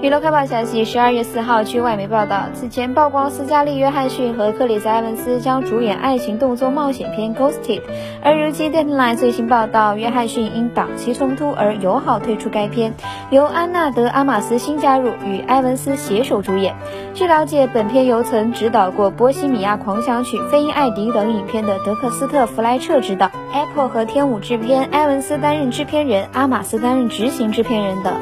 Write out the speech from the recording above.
娱乐快报消息，十二月四号，据外媒报道，此前曝光斯嘉丽·约翰逊和克里斯·埃文斯将主演爱情动作冒险片《Ghosted》，而如今 Deadline 最新报道，约翰逊因档期冲突而友好退出该片，由安娜·德阿玛斯新加入，与埃文斯携手主演。据了解，本片由曾执导过《波西米亚狂想曲》《飞鹰艾迪》等影片的德克斯特·弗莱彻执导，Apple 和天舞制片，埃文斯担任制片人，阿玛斯担任执行制片人等。